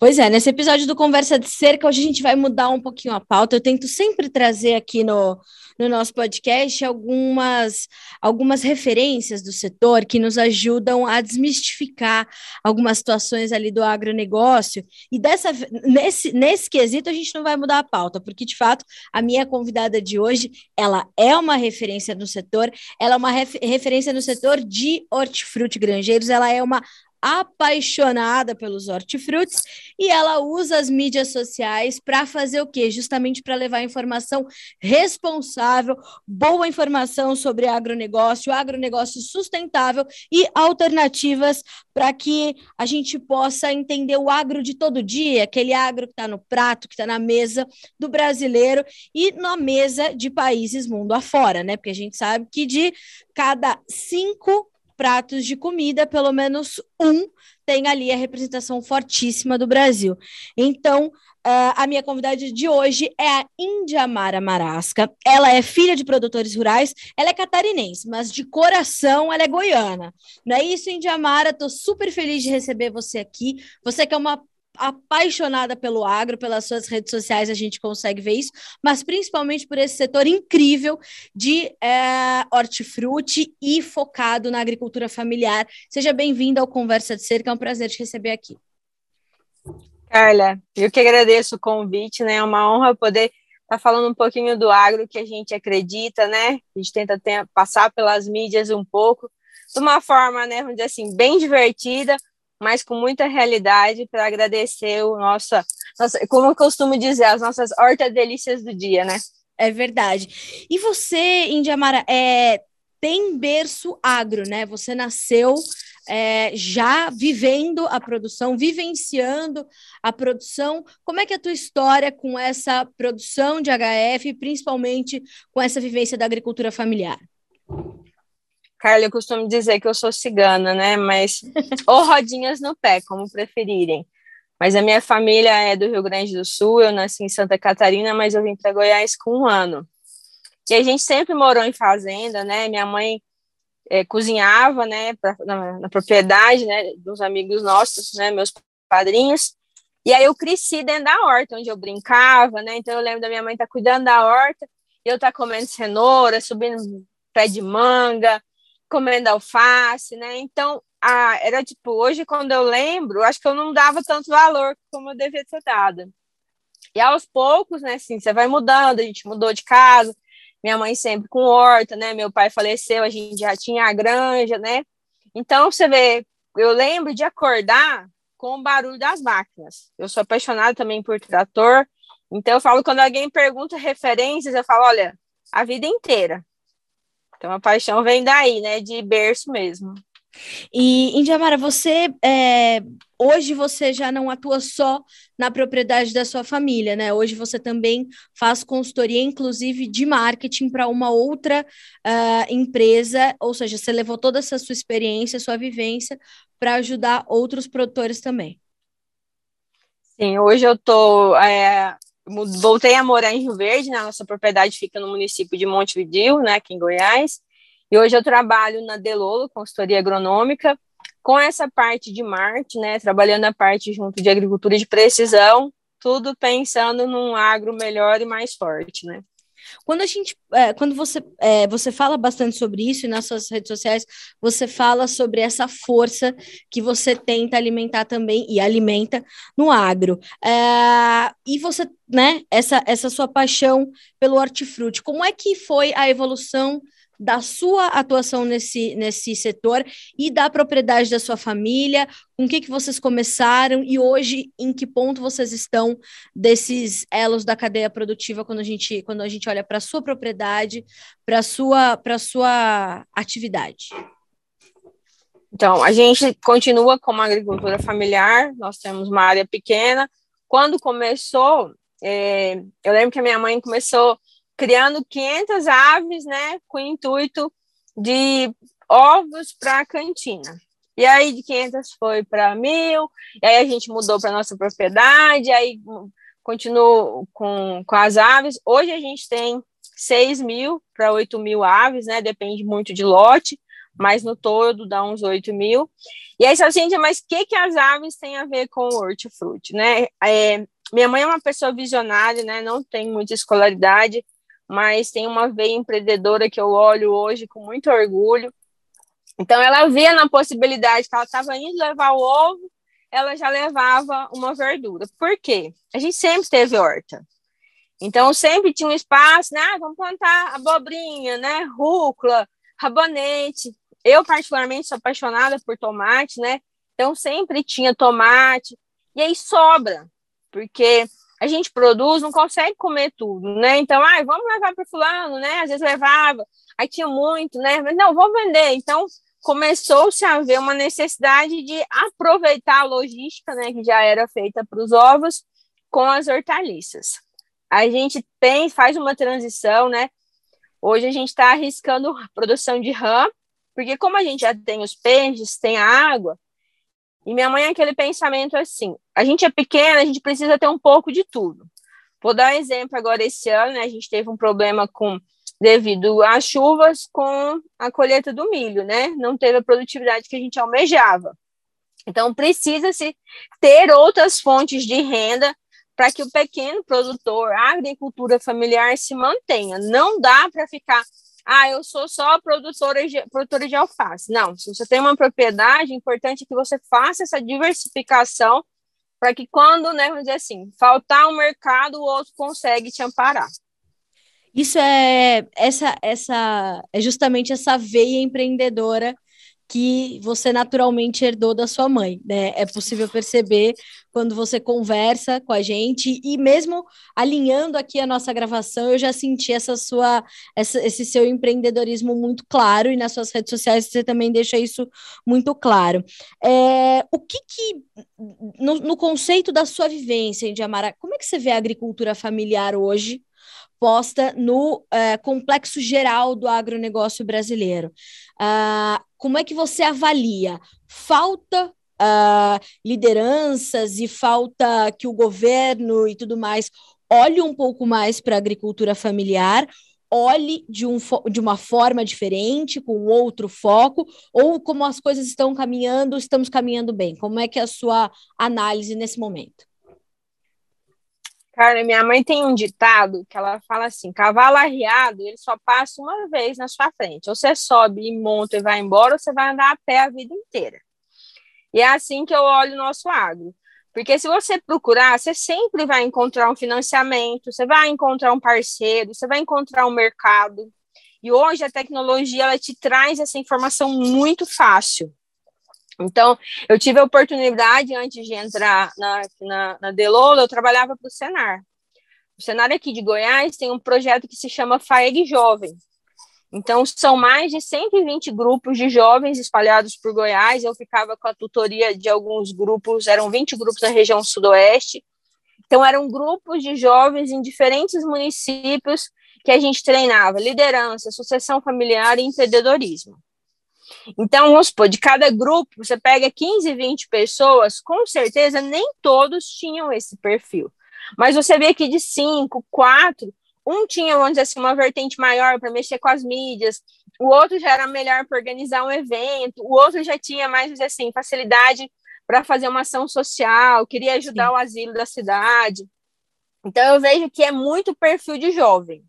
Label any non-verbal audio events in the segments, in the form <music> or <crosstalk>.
Pois é, nesse episódio do Conversa de Cerca, hoje a gente vai mudar um pouquinho a pauta. Eu tento sempre trazer aqui no, no nosso podcast algumas, algumas referências do setor que nos ajudam a desmistificar algumas situações ali do agronegócio. E dessa, nesse, nesse quesito, a gente não vai mudar a pauta, porque de fato a minha convidada de hoje ela é uma referência no setor, ela é uma ref, referência no setor de hortifruti granjeiros, ela é uma apaixonada pelos hortifrutis e ela usa as mídias sociais para fazer o quê? Justamente para levar informação responsável, boa informação sobre agronegócio, agronegócio sustentável e alternativas para que a gente possa entender o agro de todo dia, aquele agro que está no prato, que está na mesa do brasileiro e na mesa de países mundo afora, né? Porque a gente sabe que de cada cinco pratos de comida, pelo menos um tem ali a representação fortíssima do Brasil. Então, uh, a minha convidada de hoje é a Indiamara Marasca. Ela é filha de produtores rurais, ela é catarinense, mas de coração ela é goiana. Não é isso, Indiamara? Estou super feliz de receber você aqui. Você que é uma apaixonada pelo agro, pelas suas redes sociais a gente consegue ver isso, mas principalmente por esse setor incrível de é, hortifruti e focado na agricultura familiar. Seja bem-vinda ao Conversa de Cerca, é um prazer te receber aqui. Carla, eu que agradeço o convite, né? É uma honra poder estar tá falando um pouquinho do agro que a gente acredita, né? A gente tenta ter, passar pelas mídias um pouco, de uma forma, né, vamos dizer assim, bem divertida, mas com muita realidade para agradecer o nossa, nossa, como eu costumo dizer, as nossas horta-delícias do dia, né? É verdade. E você, Indiamara, é, tem berço agro, né? Você nasceu é, já vivendo a produção, vivenciando a produção. Como é que é a tua história com essa produção de HF, principalmente com essa vivência da agricultura familiar? Carla, eu costumo dizer que eu sou cigana, né? Mas, <laughs> ou rodinhas no pé, como preferirem. Mas a minha família é do Rio Grande do Sul, eu nasci em Santa Catarina, mas eu vim para Goiás com um ano. E a gente sempre morou em fazenda, né? Minha mãe é, cozinhava, né, pra, na, na, propriedade, né, dos amigos nossos, né, meus padrinhos. E aí eu cresci dentro da horta, onde eu brincava, né? Então eu lembro da minha mãe estar tá cuidando da horta, e eu estar tá comendo cenoura, subindo pé de manga, comendo alface, né? Então, a, era tipo, hoje quando eu lembro, acho que eu não dava tanto valor como eu devia ter dado. E aos poucos, né, assim, você vai mudando, a gente mudou de casa, minha mãe sempre com horta, né? Meu pai faleceu, a gente já tinha a granja, né? Então, você vê, eu lembro de acordar com o barulho das máquinas. Eu sou apaixonada também por trator, então eu falo, quando alguém pergunta referências, eu falo, olha, a vida inteira. Então a paixão vem daí, né? De berço mesmo. E, Indiamara, você é, hoje você já não atua só na propriedade da sua família, né? Hoje você também faz consultoria, inclusive de marketing, para uma outra uh, empresa, ou seja, você levou toda essa sua experiência, sua vivência, para ajudar outros produtores também. Sim, hoje eu estou é, voltei a morar em Rio Verde, né? Nossa propriedade fica no município de Montevideo, né, aqui em Goiás. E hoje eu trabalho na Delolo, consultoria agronômica, com essa parte de marketing, né, trabalhando a parte junto de agricultura de precisão, tudo pensando num agro melhor e mais forte, né? Quando a gente, é, quando você, é, você fala bastante sobre isso e nas suas redes sociais, você fala sobre essa força que você tenta alimentar também e alimenta no agro. É, e você, né, essa, essa sua paixão pelo hortifruti, como é que foi a evolução da sua atuação nesse, nesse setor e da propriedade da sua família, com o que, que vocês começaram e hoje em que ponto vocês estão desses elos da cadeia produtiva quando a gente, quando a gente olha para a sua propriedade, para a sua, sua atividade. Então, a gente continua com uma agricultura familiar, nós temos uma área pequena. Quando começou, é, eu lembro que a minha mãe começou criando 500 aves, né, com o intuito de ovos para a cantina. E aí de 500 foi para mil, e aí a gente mudou para nossa propriedade, aí continuou com, com as aves. Hoje a gente tem 6 mil para 8 mil aves, né, depende muito de lote, mas no todo dá uns 8 mil. E aí, você gente, mas o que, que as aves têm a ver com o hortifruti, né? É, minha mãe é uma pessoa visionária, né? Não tem muita escolaridade, mas tem uma veia empreendedora que eu olho hoje com muito orgulho. Então, ela via na possibilidade que ela estava indo levar o ovo, ela já levava uma verdura. Por quê? A gente sempre teve horta. Então, sempre tinha um espaço, né? Ah, vamos plantar abobrinha, né? Rúcula, rabanete. Eu, particularmente, sou apaixonada por tomate, né? Então, sempre tinha tomate. E aí sobra, porque a gente produz, não consegue comer tudo, né? Então, ah, vamos levar para fulano, né? Às vezes levava, aí tinha muito, né? Mas não, vou vender. Então, começou-se a haver uma necessidade de aproveitar a logística, né, que já era feita para os ovos, com as hortaliças a gente tem, faz uma transição, né? Hoje a gente está arriscando produção de rã, porque como a gente já tem os peixes, tem a água, e minha mãe é aquele pensamento assim, a gente é pequena, a gente precisa ter um pouco de tudo. Vou dar um exemplo agora esse ano, né, a gente teve um problema com devido às chuvas com a colheita do milho, né? Não teve a produtividade que a gente almejava. Então precisa-se ter outras fontes de renda para que o pequeno produtor, a agricultura familiar se mantenha. Não dá para ficar, ah, eu sou só produtora de, produtora de alface. Não, se você tem uma propriedade, é importante que você faça essa diversificação para que quando, né, vamos dizer assim, faltar um mercado, o outro consegue te amparar. Isso é essa essa é justamente essa veia empreendedora que você naturalmente herdou da sua mãe, né? É possível perceber quando você conversa com a gente e mesmo alinhando aqui a nossa gravação, eu já senti essa sua essa, esse seu empreendedorismo muito claro e nas suas redes sociais você também deixa isso muito claro. É, o que que no, no conceito da sua vivência em Diamara, como é que você vê a agricultura familiar hoje? posta no é, complexo geral do agronegócio brasileiro. Uh, como é que você avalia? Falta uh, lideranças e falta que o governo e tudo mais olhe um pouco mais para a agricultura familiar, olhe de, um, de uma forma diferente, com outro foco, ou como as coisas estão caminhando, estamos caminhando bem? Como é que é a sua análise nesse momento? Cara, minha mãe tem um ditado que ela fala assim: cavalo arriado, ele só passa uma vez na sua frente. Ou você sobe e monta e vai embora, ou você vai andar a pé a vida inteira. E é assim que eu olho o nosso agro. Porque se você procurar, você sempre vai encontrar um financiamento, você vai encontrar um parceiro, você vai encontrar um mercado. E hoje a tecnologia ela te traz essa informação muito fácil. Então, eu tive a oportunidade, antes de entrar na, na, na Delola, eu trabalhava para o Senar. O Senar aqui de Goiás tem um projeto que se chama FAEG Jovem. Então, são mais de 120 grupos de jovens espalhados por Goiás. Eu ficava com a tutoria de alguns grupos, eram 20 grupos na região sudoeste. Então, eram grupos de jovens em diferentes municípios que a gente treinava liderança, sucessão familiar e empreendedorismo. Então, vamos supor, de cada grupo, você pega 15, 20 pessoas, com certeza nem todos tinham esse perfil. Mas você vê que de cinco, quatro, um tinha, vamos dizer assim, uma vertente maior para mexer com as mídias, o outro já era melhor para organizar um evento, o outro já tinha mais, vamos dizer assim, facilidade para fazer uma ação social, queria ajudar Sim. o asilo da cidade. Então, eu vejo que é muito perfil de jovem.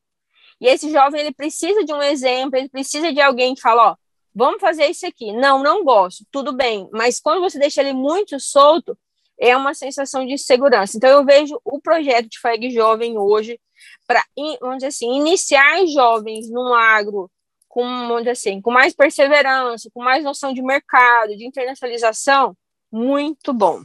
E esse jovem, ele precisa de um exemplo, ele precisa de alguém que fala, ó, vamos fazer isso aqui. Não, não gosto, tudo bem. Mas quando você deixa ele muito solto, é uma sensação de segurança. Então, eu vejo o projeto de FAG Jovem hoje para, vamos dizer assim, iniciar jovens no agro com, vamos dizer assim, com mais perseverança, com mais noção de mercado, de internacionalização, muito bom.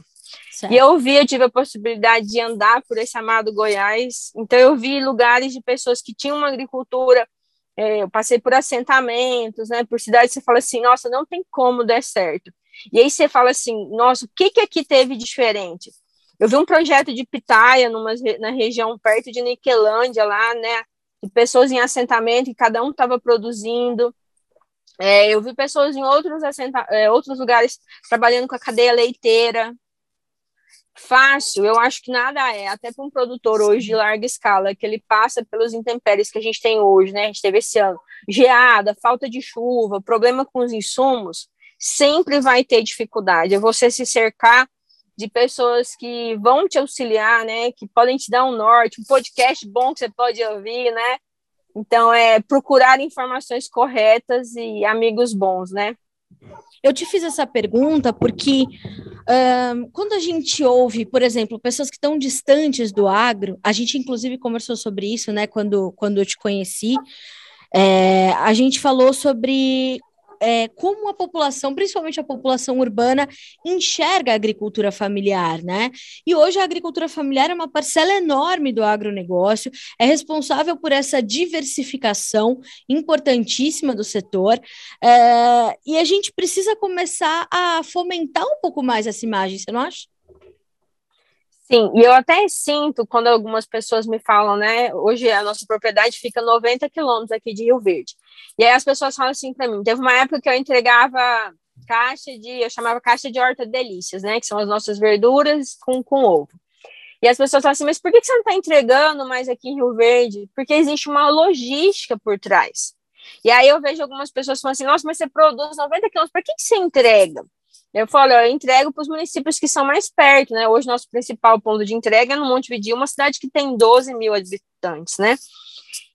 Certo. E eu vi, eu tive a possibilidade de andar por esse amado Goiás, então eu vi lugares de pessoas que tinham uma agricultura é, eu passei por assentamentos, né, por cidades, você fala assim, nossa, não tem como dar certo. E aí você fala assim, nossa, o que que aqui teve diferente? Eu vi um projeto de pitaia numa, na região perto de Niquelândia, lá, né, de pessoas em assentamento, e cada um estava produzindo. É, eu vi pessoas em outros, assenta, é, outros lugares trabalhando com a cadeia leiteira. Fácil, eu acho que nada é, até para um produtor hoje de larga escala, que ele passa pelos intempéries que a gente tem hoje, né? A gente teve esse ano, geada, falta de chuva, problema com os insumos, sempre vai ter dificuldade. É você se cercar de pessoas que vão te auxiliar, né? Que podem te dar um norte, um podcast bom que você pode ouvir, né? Então, é procurar informações corretas e amigos bons, né? Eu te fiz essa pergunta porque uh, quando a gente ouve, por exemplo, pessoas que estão distantes do agro, a gente inclusive conversou sobre isso, né, quando, quando eu te conheci, é, a gente falou sobre é, como a população, principalmente a população urbana, enxerga a agricultura familiar, né? E hoje a agricultura familiar é uma parcela enorme do agronegócio, é responsável por essa diversificação importantíssima do setor, é, e a gente precisa começar a fomentar um pouco mais essa imagem, você não acha? Sim, e eu até sinto quando algumas pessoas me falam, né? Hoje a nossa propriedade fica 90 quilômetros aqui de Rio Verde. E aí as pessoas falam assim para mim: teve uma época que eu entregava caixa de, eu chamava caixa de horta delícias, né? Que são as nossas verduras com, com ovo. E as pessoas falam assim: mas por que você não está entregando mais aqui em Rio Verde? Porque existe uma logística por trás. E aí eu vejo algumas pessoas falando assim: nossa, mas você produz 90 quilômetros, por que, que você entrega? Eu falo, eu entrego para os municípios que são mais perto, né? Hoje, nosso principal ponto de entrega é no Monte Vidio, uma cidade que tem 12 mil habitantes, né?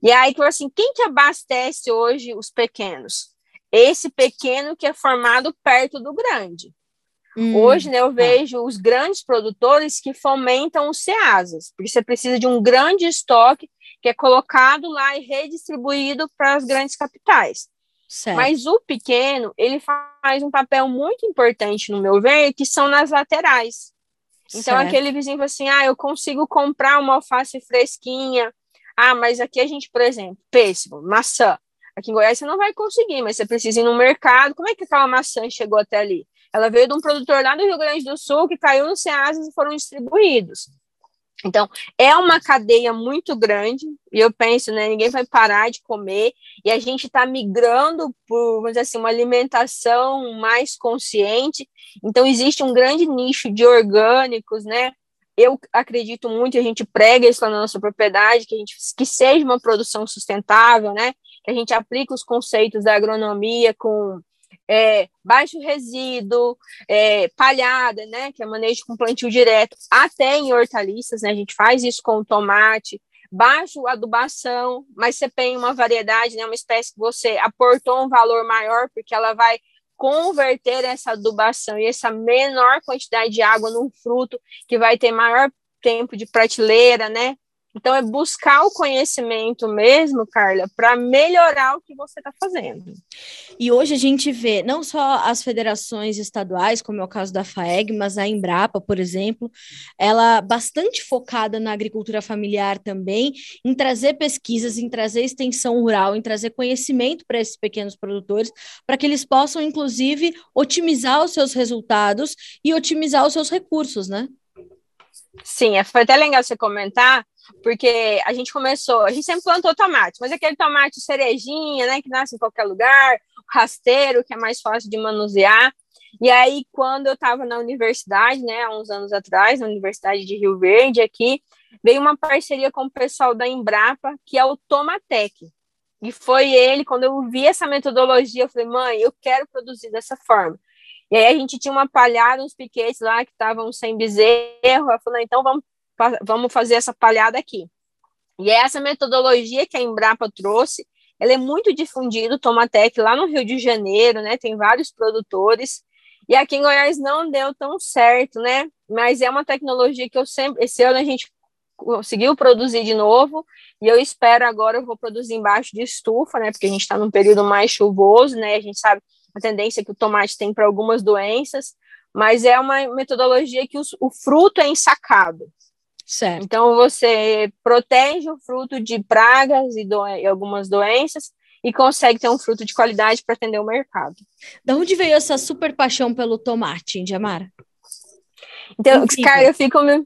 E aí, que assim, quem que abastece hoje os pequenos? Esse pequeno que é formado perto do grande. Hum, hoje, né, eu tá. vejo os grandes produtores que fomentam os CEASAs, porque você precisa de um grande estoque que é colocado lá e redistribuído para as grandes capitais. Certo. Mas o pequeno, ele faz um papel muito importante, no meu ver, que são nas laterais. Então, certo. aquele vizinho fala assim: ah, eu consigo comprar uma alface fresquinha. Ah, mas aqui a gente, por exemplo, pêssego, maçã. Aqui em Goiás você não vai conseguir, mas você precisa ir no mercado. Como é que aquela maçã chegou até ali? Ela veio de um produtor lá do Rio Grande do Sul que caiu no Ceasas e foram distribuídos. Então, é uma cadeia muito grande, e eu penso, né, ninguém vai parar de comer, e a gente está migrando por, vamos dizer assim, uma alimentação mais consciente, então existe um grande nicho de orgânicos, né, eu acredito muito, a gente prega isso na nossa propriedade, que a gente que seja uma produção sustentável, né, que a gente aplique os conceitos da agronomia com é, baixo resíduo, é, palhada, né, que é manejo com plantio direto, até em hortaliças, né, a gente faz isso com o tomate, baixo adubação, mas você tem uma variedade, né, uma espécie que você aportou um valor maior, porque ela vai converter essa adubação e essa menor quantidade de água num fruto que vai ter maior tempo de prateleira, né? Então, é buscar o conhecimento mesmo, Carla, para melhorar o que você está fazendo. E hoje a gente vê não só as federações estaduais, como é o caso da FAEG, mas a Embrapa, por exemplo, ela bastante focada na agricultura familiar também, em trazer pesquisas, em trazer extensão rural, em trazer conhecimento para esses pequenos produtores, para que eles possam, inclusive, otimizar os seus resultados e otimizar os seus recursos, né? Sim, é, foi até legal você comentar, porque a gente começou, a gente sempre plantou tomate, mas aquele tomate cerejinha, né, que nasce em qualquer lugar, rasteiro, que é mais fácil de manusear. E aí, quando eu estava na universidade, né, há uns anos atrás, na Universidade de Rio Verde, aqui, veio uma parceria com o pessoal da Embrapa, que é o Tomatec. E foi ele, quando eu vi essa metodologia, eu falei, mãe, eu quero produzir dessa forma. E aí a gente tinha uma palhada, uns piquetes lá que estavam sem bezerro. Eu falei, então vamos vamos fazer essa palhada aqui. E é essa metodologia que a Embrapa trouxe, ela é muito difundida, Tomatec, lá no Rio de Janeiro, né? Tem vários produtores. E aqui em Goiás não deu tão certo, né? Mas é uma tecnologia que eu sempre. Esse ano a gente conseguiu produzir de novo, e eu espero agora eu vou produzir embaixo de estufa, né? Porque a gente está num período mais chuvoso, né? A gente sabe a tendência que o tomate tem para algumas doenças, mas é uma metodologia que os, o fruto é ensacado. Certo. Então, você protege o fruto de pragas e, do, e algumas doenças e consegue ter um fruto de qualidade para atender o mercado. Da onde veio essa super paixão pelo tomate, Indiamara? Então, Incrível. cara, eu fico me,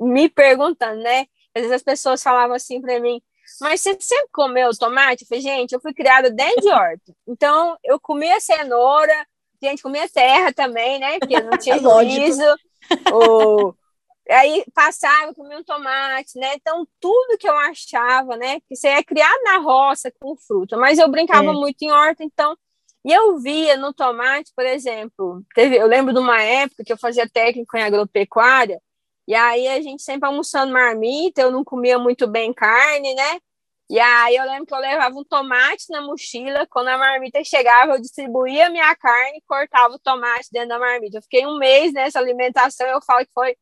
me perguntando, né? Às vezes as pessoas falavam assim para mim, mas você sempre comeu tomate? Eu falei, gente, eu fui criada dentro de horta. Então, eu comia cenoura, gente, comia terra também, né? Porque não tinha <laughs> juízo. o, Aí passava, comia um tomate, né? Então, tudo que eu achava, né? Que você é criado na roça com fruta, mas eu brincava é. muito em horta, então. E eu via no tomate, por exemplo, teve, eu lembro de uma época que eu fazia técnico em agropecuária, e aí a gente sempre almoçando marmita, eu não comia muito bem carne, né? E aí eu lembro que eu levava um tomate na mochila, quando a marmita chegava, eu distribuía a minha carne e cortava o tomate dentro da marmita. Eu fiquei um mês nessa alimentação, eu falo que foi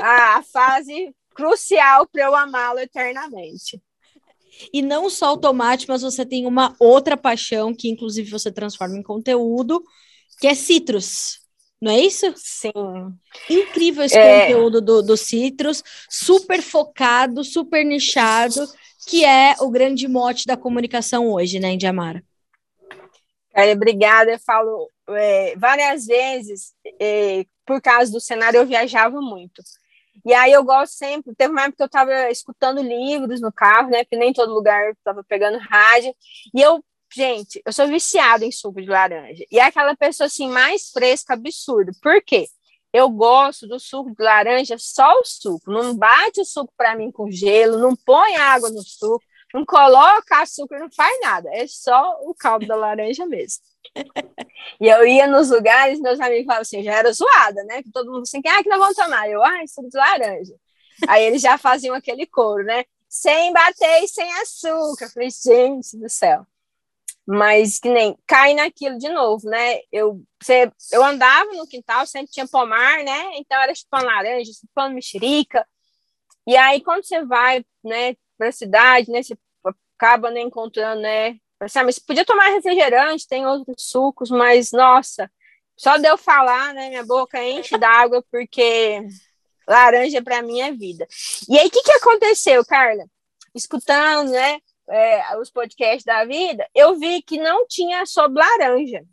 a fase crucial para eu amá-lo eternamente. E não só o tomate, mas você tem uma outra paixão que, inclusive, você transforma em conteúdo, que é citrus. Não é isso? Sim. Incrível esse é... conteúdo do, do citrus, super focado, super nichado que é o grande mote da comunicação hoje, né, Indiamara? É, obrigada. Eu falo é, várias vezes, é, por causa do cenário, eu viajava muito. E aí eu gosto sempre. Teve uma época que eu estava escutando livros no carro, né? Porque nem todo lugar estava pegando rádio. E eu, gente, eu sou viciada em suco de laranja. E é aquela pessoa assim mais fresca, absurdo. Por quê? Eu gosto do suco de laranja, só o suco. Não bate o suco para mim com gelo, não põe água no suco, não coloca açúcar, não faz nada. É só o caldo da laranja mesmo. e eu ia nos lugares, meus amigos falavam assim, já era zoada, né? Que todo mundo assim, é que nós vamos tomar? Eu, ah, suco de laranja. Aí eles já faziam aquele coro, né? Sem bater e sem açúcar. Eu falei, gente do céu mas que nem cai naquilo de novo, né? Eu, você, eu andava no quintal, sempre tinha pomar, né? Então era chupando laranja, chupando mexerica. E aí, quando você vai, né, para a cidade, né, você acaba né, encontrando, né? Mas podia tomar refrigerante, tem outros sucos, mas nossa, só de eu falar, né, minha boca enche d'água, porque laranja para mim é vida. E aí, o que, que aconteceu, Carla? Escutando, né? É, os podcasts da vida, eu vi que não tinha sobre laranja.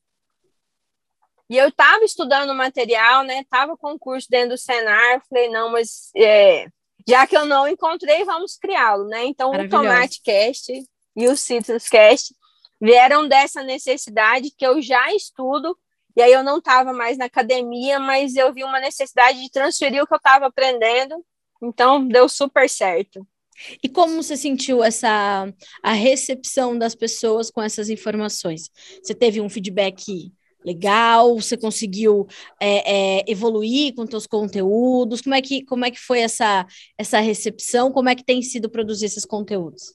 E eu estava estudando material, né? Tava com curso dentro do Senar, falei, não, mas é, já que eu não encontrei, vamos criá-lo, né? Então, o Tomate Cast e o Citrus Cast vieram dessa necessidade que eu já estudo, e aí eu não estava mais na academia, mas eu vi uma necessidade de transferir o que eu estava aprendendo, então deu super certo. E como você sentiu essa a recepção das pessoas com essas informações? Você teve um feedback legal? Você conseguiu é, é, evoluir com seus conteúdos? Como é que como é que foi essa essa recepção? Como é que tem sido produzir esses conteúdos?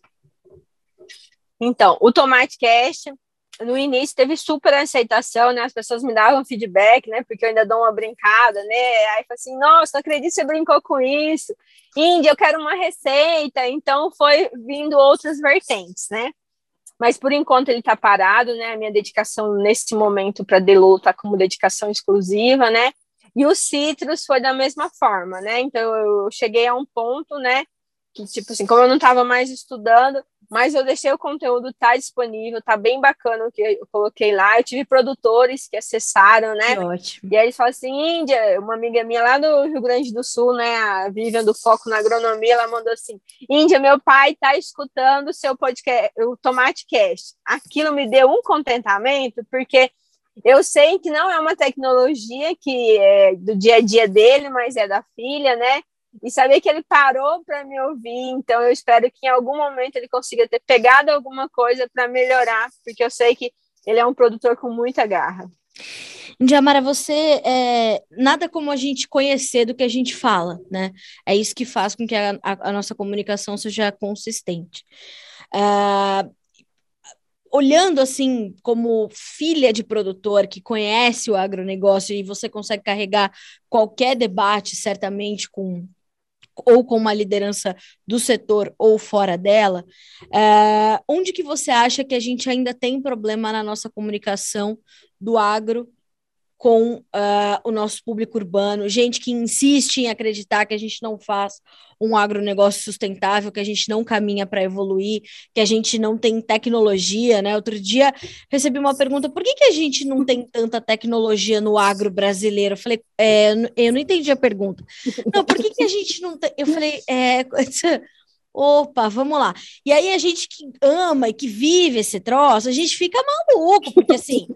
Então, o Tomate Cast no início teve super aceitação, né? As pessoas me davam feedback, né? Porque eu ainda dou uma brincada, né? Aí foi assim, nossa, não acredito que você brincou com isso. Índia, eu quero uma receita. Então foi vindo outras vertentes, né? Mas por enquanto ele está parado, né? A minha dedicação nesse momento para Delu está como dedicação exclusiva, né? E o Citrus foi da mesma forma, né? Então eu cheguei a um ponto, né? Que tipo assim, como eu não estava mais estudando, mas eu deixei o conteúdo tá disponível, tá bem bacana o que eu coloquei lá. Eu tive produtores que acessaram, né? Que ótimo. E aí eles falam assim, Índia, uma amiga minha lá do Rio Grande do Sul, né, a Vivian do Foco na Agronomia, ela mandou assim, Índia, meu pai tá escutando o seu podcast, o Tomate Cast. Aquilo me deu um contentamento, porque eu sei que não é uma tecnologia que é do dia a dia dele, mas é da filha, né? E saber que ele parou para me ouvir. Então, eu espero que em algum momento ele consiga ter pegado alguma coisa para melhorar, porque eu sei que ele é um produtor com muita garra. Indiamara, você é nada como a gente conhecer do que a gente fala, né? É isso que faz com que a, a, a nossa comunicação seja consistente. Uh, olhando assim como filha de produtor que conhece o agronegócio e você consegue carregar qualquer debate certamente com ou com uma liderança do setor ou fora dela, é, onde que você acha que a gente ainda tem problema na nossa comunicação do agro com uh, o nosso público urbano, gente que insiste em acreditar que a gente não faz um agronegócio sustentável, que a gente não caminha para evoluir, que a gente não tem tecnologia, né? Outro dia recebi uma pergunta: por que, que a gente não tem tanta tecnologia no agro brasileiro? Eu falei, é, eu não entendi a pergunta. Não, por que, que a gente não tem? Eu falei, é. <laughs> Opa, vamos lá. E aí a gente que ama e que vive esse troço, a gente fica maluco, porque assim,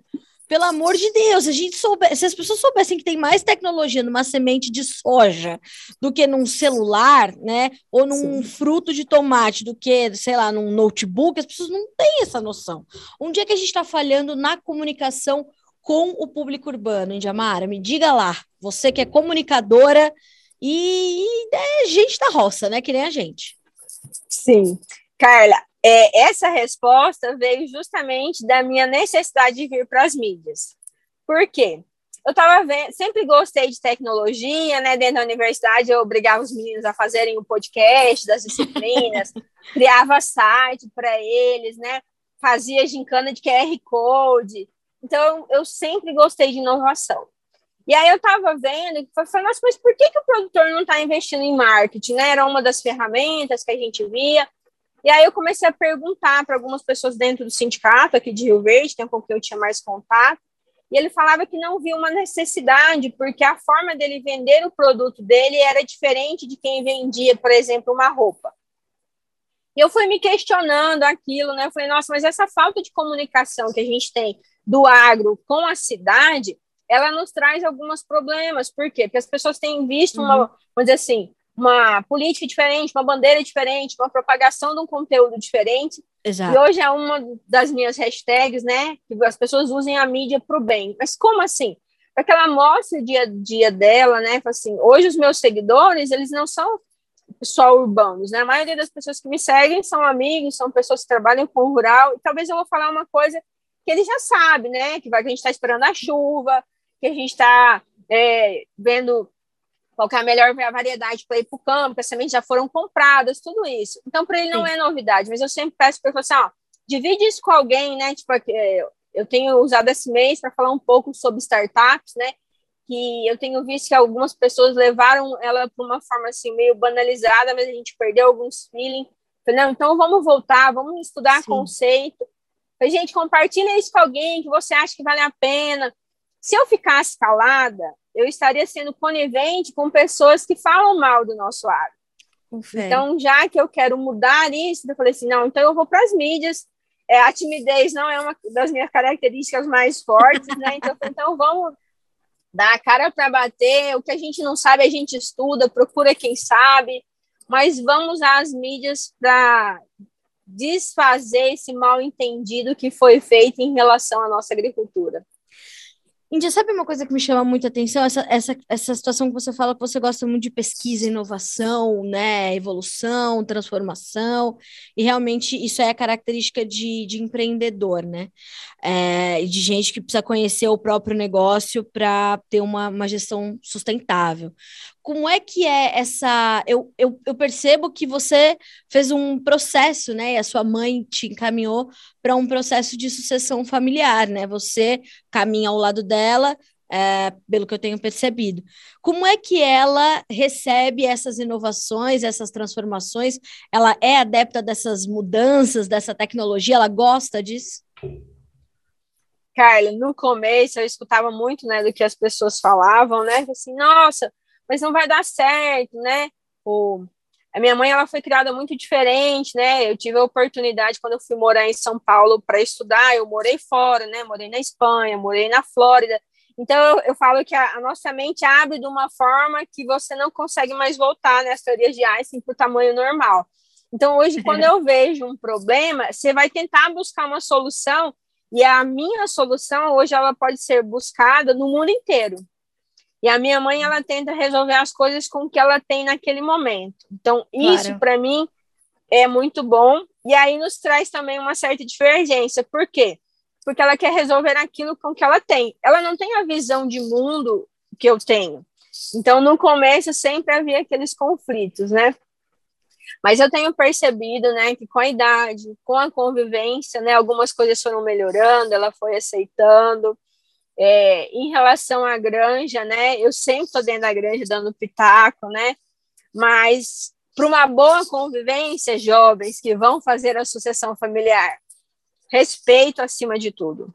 pelo amor de Deus, a gente souber, se as pessoas soubessem que tem mais tecnologia numa semente de soja do que num celular, né? Ou num Sim. fruto de tomate, do que, sei lá, num notebook, as pessoas não têm essa noção. Um dia que a gente está falhando na comunicação com o público urbano, Indiamara, me diga lá, você que é comunicadora e é gente da roça, né? Que nem a gente. Sim. Carla, é, essa resposta veio justamente da minha necessidade de vir para as mídias. Por quê? Eu estava vendo, sempre gostei de tecnologia, né? Dentro da universidade, eu obrigava os meninos a fazerem o um podcast das disciplinas, <laughs> criava site para eles, né? Fazia gincana de QR Code. Então, eu sempre gostei de inovação. E aí eu estava vendo e falei, nossa, mas por que, que o produtor não está investindo em marketing? Né? Era uma das ferramentas que a gente via. E aí eu comecei a perguntar para algumas pessoas dentro do sindicato aqui de Rio Verde, tem um pouco que eu tinha mais contato, e ele falava que não via uma necessidade, porque a forma dele vender o produto dele era diferente de quem vendia, por exemplo, uma roupa. E eu fui me questionando aquilo, né? Eu falei, nossa, mas essa falta de comunicação que a gente tem do agro com a cidade, ela nos traz alguns problemas. Por quê? Porque as pessoas têm visto uma, uhum. vamos dizer assim, uma política diferente, uma bandeira diferente, uma propagação de um conteúdo diferente. Exato. E hoje é uma das minhas hashtags, né? Que as pessoas usem a mídia para o bem. Mas como assim? Para que ela mostre o dia a dia dela, né? Assim, hoje os meus seguidores, eles não são só urbanos, né? A maioria das pessoas que me seguem são amigos, são pessoas que trabalham com o rural. E talvez eu vou falar uma coisa que ele já sabe, né? Que, vai, que a gente está esperando a chuva, que a gente está é, vendo qual é a melhor variedade para ir para o campo, as sementes já foram compradas, tudo isso. Então, para ele não Sim. é novidade, mas eu sempre peço para ele assim, ó, divide isso com alguém, né? Tipo, eu tenho usado esse mês para falar um pouco sobre startups, né? Que eu tenho visto que algumas pessoas levaram ela para uma forma assim meio banalizada, mas a gente perdeu alguns feelings. Não, então vamos voltar, vamos estudar Sim. conceito. A gente compartilha isso com alguém que você acha que vale a pena. Se eu ficasse calada, eu estaria sendo conivente com pessoas que falam mal do nosso agro. Então, já que eu quero mudar isso, eu falei assim, não, então eu vou para as mídias. É, a timidez não é uma das minhas características mais fortes, né? Então, então vamos dar a cara para bater. O que a gente não sabe, a gente estuda, procura quem sabe, mas vamos às mídias para desfazer esse mal entendido que foi feito em relação à nossa agricultura. Índia, sabe uma coisa que me chama muita atenção? Essa, essa, essa situação que você fala que você gosta muito de pesquisa, inovação, né? Evolução, transformação, e realmente isso é a característica de, de empreendedor, né? É, de gente que precisa conhecer o próprio negócio para ter uma, uma gestão sustentável como é que é essa. Eu, eu, eu, percebo que você fez um processo, né? E a sua mãe te encaminhou para um processo de sucessão familiar, né? Você caminha ao lado dela, é, pelo que eu tenho percebido. Como é que ela recebe essas inovações, essas transformações? Ela é adepta dessas mudanças, dessa tecnologia? Ela gosta disso? Carla, no começo eu escutava muito, né, do que as pessoas falavam, né, assim, nossa, mas não vai dar certo, né? O, a minha mãe ela foi criada muito diferente, né? Eu tive a oportunidade quando eu fui morar em São Paulo para estudar, eu morei fora, né? Morei na Espanha, morei na Flórida. Então eu, eu falo que a, a, nossa mente abre de uma forma que você não consegue mais voltar nas né, teorias de Einstein para o tamanho normal. Então hoje <laughs> quando eu vejo um problema, você vai tentar buscar uma solução e a minha solução hoje ela pode ser buscada no mundo inteiro. E a minha mãe, ela tenta resolver as coisas com o que ela tem naquele momento. Então, isso claro. para mim é muito bom. E aí nos traz também uma certa divergência. Por quê? Porque ela quer resolver aquilo com que ela tem. Ela não tem a visão de mundo que eu tenho. Então, no começo sempre havia aqueles conflitos, né? Mas eu tenho percebido, né, que com a idade, com a convivência, né, algumas coisas foram melhorando, ela foi aceitando. É, em relação à granja, né? Eu sempre estou dentro da granja dando pitaco, né? Mas para uma boa convivência, jovens que vão fazer a sucessão familiar, respeito acima de tudo,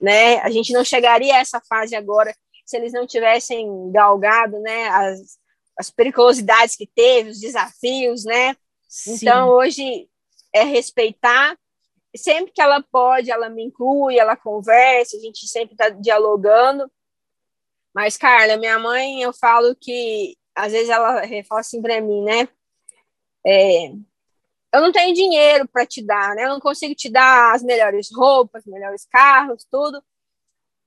né? A gente não chegaria a essa fase agora se eles não tivessem galgado, né? As, as periculosidades que teve, os desafios, né? Sim. Então hoje é respeitar sempre que ela pode, ela me inclui, ela conversa, a gente sempre está dialogando. Mas, Carla, minha mãe, eu falo que às vezes ela fala assim para mim, né? É, eu não tenho dinheiro para te dar, né? Eu não consigo te dar as melhores roupas, melhores carros, tudo.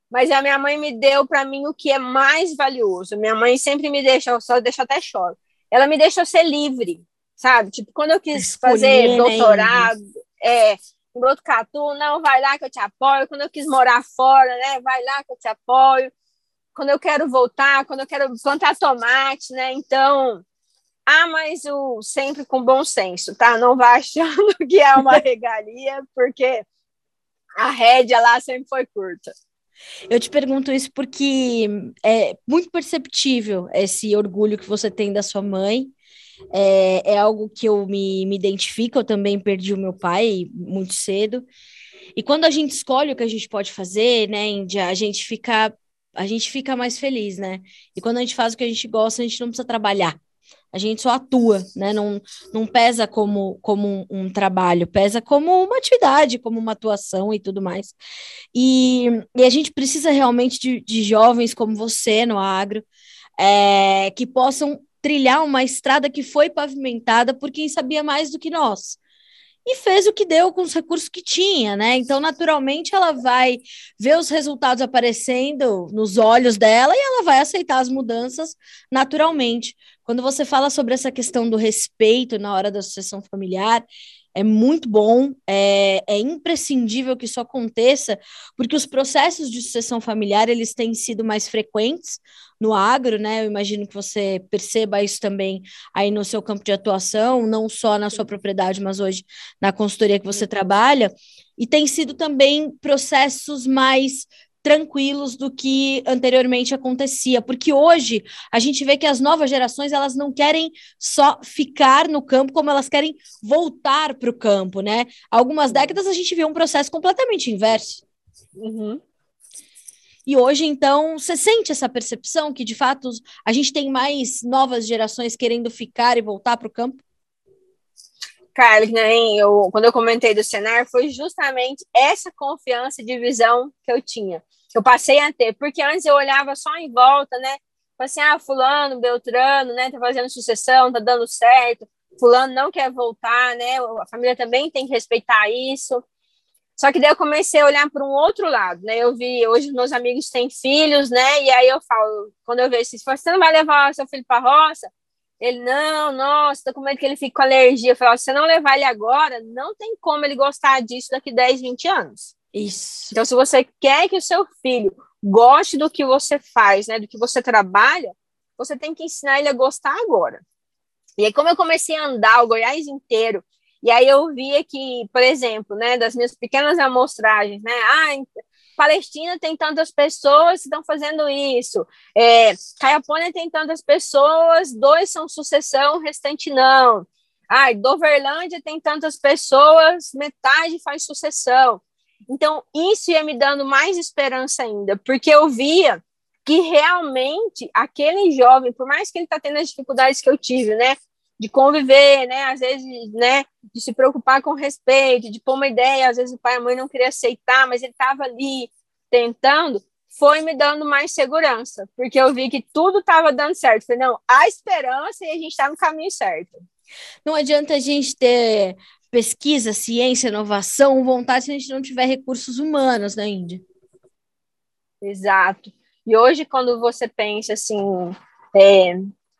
Mas a minha mãe me deu para mim o que é mais valioso. Minha mãe sempre me deixa, só deixa até choro. Ela me deixou ser livre, sabe? Tipo, quando eu quis Escolher, fazer né, doutorado, né? é, Botucatu, não, vai lá que eu te apoio. Quando eu quis morar fora, né, vai lá que eu te apoio. Quando eu quero voltar, quando eu quero plantar tomate, né, então... Ah, mas o sempre com bom senso, tá? Não vá <laughs> achando que é uma <laughs> regalia, porque a rédea lá sempre foi curta. Eu te pergunto isso porque é muito perceptível esse orgulho que você tem da sua mãe é, é algo que eu me, me identifico, eu também perdi o meu pai muito cedo. E quando a gente escolhe o que a gente pode fazer, né, Índia, a gente fica a gente fica mais feliz, né? E quando a gente faz o que a gente gosta, a gente não precisa trabalhar. A gente só atua, né? Não, não pesa como, como um, um trabalho, pesa como uma atividade, como uma atuação e tudo mais. E, e a gente precisa realmente de, de jovens como você no agro, é, que possam trilhar uma estrada que foi pavimentada por quem sabia mais do que nós. E fez o que deu com os recursos que tinha, né? Então, naturalmente, ela vai ver os resultados aparecendo nos olhos dela e ela vai aceitar as mudanças naturalmente. Quando você fala sobre essa questão do respeito na hora da sucessão familiar, é muito bom, é, é, imprescindível que isso aconteça, porque os processos de sucessão familiar eles têm sido mais frequentes no agro, né? Eu imagino que você perceba isso também aí no seu campo de atuação, não só na sua propriedade, mas hoje na consultoria que você trabalha, e tem sido também processos mais tranquilos do que anteriormente acontecia, porque hoje a gente vê que as novas gerações elas não querem só ficar no campo, como elas querem voltar para o campo, né? Há algumas décadas a gente viu um processo completamente inverso. Uhum. E hoje, então, você sente essa percepção que, de fato, a gente tem mais novas gerações querendo ficar e voltar para o campo? Carlos, né, eu, quando eu comentei do cenário, foi justamente essa confiança de visão que eu tinha eu passei a ter, porque antes eu olhava só em volta, né? Assim, ah, fulano, Beltrano, né, tá fazendo sucessão, tá dando certo, fulano não quer voltar, né? A família também tem que respeitar isso. Só que daí eu comecei a olhar para um outro lado, né? Eu vi, hoje meus amigos têm filhos, né? E aí eu falo, quando eu vejo assim, você não vai levar seu filho para a roça? Ele, não, nossa, tô com medo que ele fique com alergia. Eu falo, se você não levar ele agora, não tem como ele gostar disso daqui 10, 20 anos. Isso. Então, se você quer que o seu filho goste do que você faz, né, do que você trabalha, você tem que ensinar ele a gostar agora. E aí, como eu comecei a andar o Goiás inteiro, e aí eu via que, por exemplo, né, das minhas pequenas amostragens, né, ah, Palestina tem tantas pessoas que estão fazendo isso, é, Caiapônia tem tantas pessoas, dois são sucessão, o restante não. Ah, Doverlândia tem tantas pessoas, metade faz sucessão. Então, isso ia me dando mais esperança ainda, porque eu via que realmente aquele jovem, por mais que ele está tendo as dificuldades que eu tive, né, de conviver, né, às vezes, né, de se preocupar com respeito, de pôr uma ideia, às vezes o pai e a mãe não queria aceitar, mas ele estava ali tentando, foi me dando mais segurança, porque eu vi que tudo estava dando certo. Falei, não, há esperança e a gente está no caminho certo. Não adianta a gente ter pesquisa, ciência, inovação, vontade se a gente não tiver recursos humanos, né, Índia? Exato. E hoje, quando você pensa assim, é,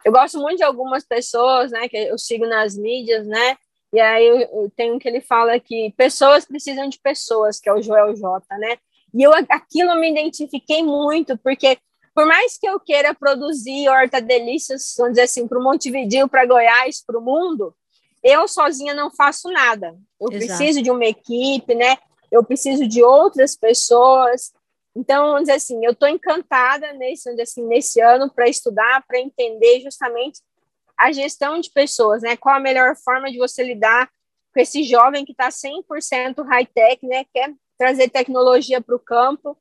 eu gosto muito de algumas pessoas, né, que eu sigo nas mídias, né, e aí eu, eu tenho um que ele fala que pessoas precisam de pessoas, que é o Joel J, né, e eu aquilo eu me identifiquei muito, porque por mais que eu queira produzir horta-delícias, vamos dizer assim, para o Montevideo, para Goiás, para o mundo, eu sozinha não faço nada. Eu Exato. preciso de uma equipe, né? Eu preciso de outras pessoas. Então, vamos dizer assim, eu estou encantada nesse, assim, nesse ano para estudar, para entender justamente a gestão de pessoas, né? Qual a melhor forma de você lidar com esse jovem que está 100% high-tech, né? Quer trazer tecnologia para o campo,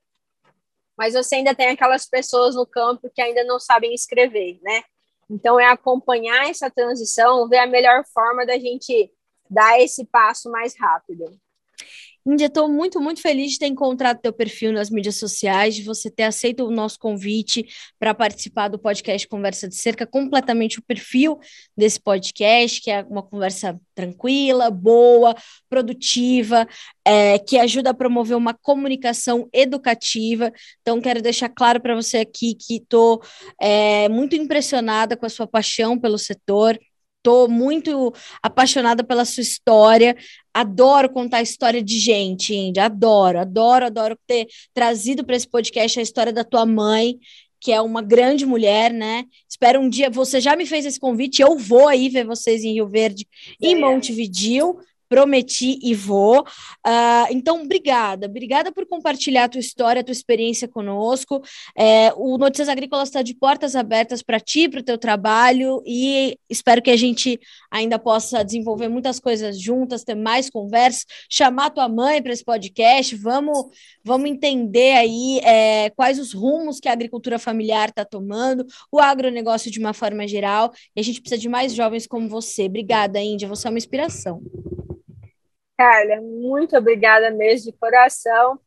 mas você ainda tem aquelas pessoas no campo que ainda não sabem escrever, né? Então, é acompanhar essa transição, ver a melhor forma da gente dar esse passo mais rápido. Índia, estou muito, muito feliz de ter encontrado teu perfil nas mídias sociais, de você ter aceito o nosso convite para participar do podcast Conversa de Cerca, completamente o perfil desse podcast, que é uma conversa tranquila, boa, produtiva, é, que ajuda a promover uma comunicação educativa. Então, quero deixar claro para você aqui que estou é, muito impressionada com a sua paixão pelo setor Estou muito apaixonada pela sua história. Adoro contar a história de gente, Índia. Adoro, adoro, adoro ter trazido para esse podcast a história da tua mãe, que é uma grande mulher, né? Espero um dia. Você já me fez esse convite, eu vou aí ver vocês em Rio Verde, em Montevidil prometi e vou. Uh, então, obrigada, obrigada por compartilhar a tua história, a tua experiência conosco. É, o Notícias Agrícolas está de portas abertas para ti, para o teu trabalho, e espero que a gente ainda possa desenvolver muitas coisas juntas, ter mais conversas, chamar tua mãe para esse podcast, vamos, vamos entender aí é, quais os rumos que a agricultura familiar está tomando, o agronegócio de uma forma geral, e a gente precisa de mais jovens como você. Obrigada, Índia, você é uma inspiração. Carla, muito obrigada mesmo de coração.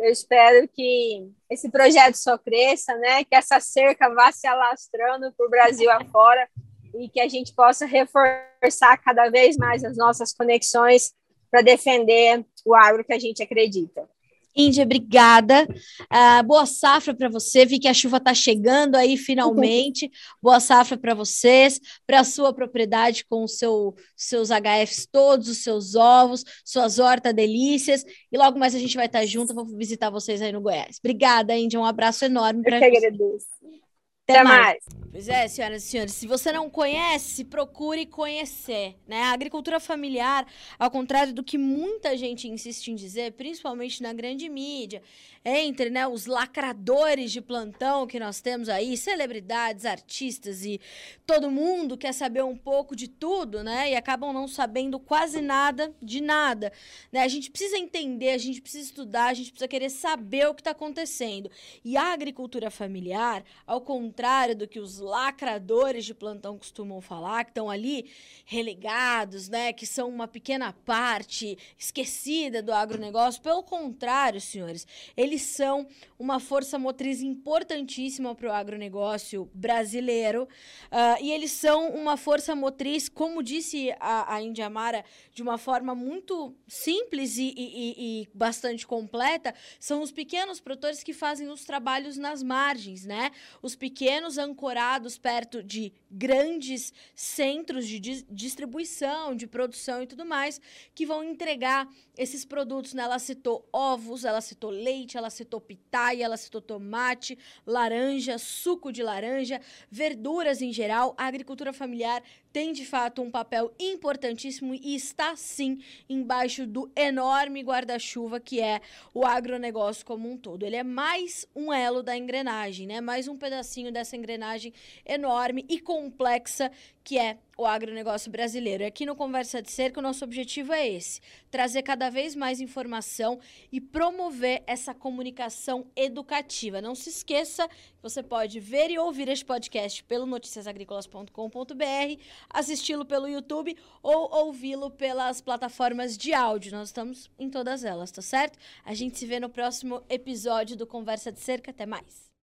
Eu espero que esse projeto só cresça, né? Que essa cerca vá se alastrando para o Brasil afora e que a gente possa reforçar cada vez mais as nossas conexões para defender o agro que a gente acredita. Índia, obrigada. Uh, boa safra para você. Vi que a chuva está chegando aí finalmente. boa safra para vocês, para a sua propriedade com os seu, seus HFs todos, os seus ovos, suas horta-delícias. E logo mais a gente vai estar junto. Vou visitar vocês aí no Goiás. Obrigada, Índia. Um abraço enorme para você. Eu que agradeço. Até, Até mais. mais. Pois é, senhoras e senhores, se você não conhece, procure conhecer, né? A agricultura familiar, ao contrário do que muita gente insiste em dizer, principalmente na grande mídia, entre né, os lacradores de plantão que nós temos aí, celebridades, artistas e todo mundo quer saber um pouco de tudo, né? E acabam não sabendo quase nada de nada. Né? A gente precisa entender, a gente precisa estudar, a gente precisa querer saber o que está acontecendo. E a agricultura familiar, ao contrário do que os lacradores de plantão costumam falar, que estão ali relegados, né? Que são uma pequena parte esquecida do agronegócio. Pelo contrário, senhores, eles eles são uma força motriz importantíssima para o agronegócio brasileiro uh, e eles são uma força motriz, como disse a, a Indiamara, de uma forma muito simples e, e, e, bastante completa, são os pequenos produtores que fazem os trabalhos nas margens, né? Os pequenos ancorados perto de grandes centros de distribuição, de produção e tudo mais, que vão entregar esses produtos. Né? Ela citou ovos, ela citou leite, ela citou pitaia, ela citou tomate, laranja, suco de laranja, verduras em geral. A agricultura familiar tem de fato um papel importantíssimo e está sim embaixo do enorme guarda-chuva que é o agronegócio como um todo. Ele é mais um elo da engrenagem, né? Mais um pedacinho dessa engrenagem enorme e complexa que é o agronegócio brasileiro. E aqui no Conversa de Cerca, o nosso objetivo é esse: trazer cada vez mais informação e promover essa comunicação educativa. Não se esqueça que você pode ver e ouvir este podcast pelo noticiasagricolas.com.br, assisti-lo pelo YouTube ou ouvi-lo pelas plataformas de áudio. Nós estamos em todas elas, tá certo? A gente se vê no próximo episódio do Conversa de Cerca. Até mais.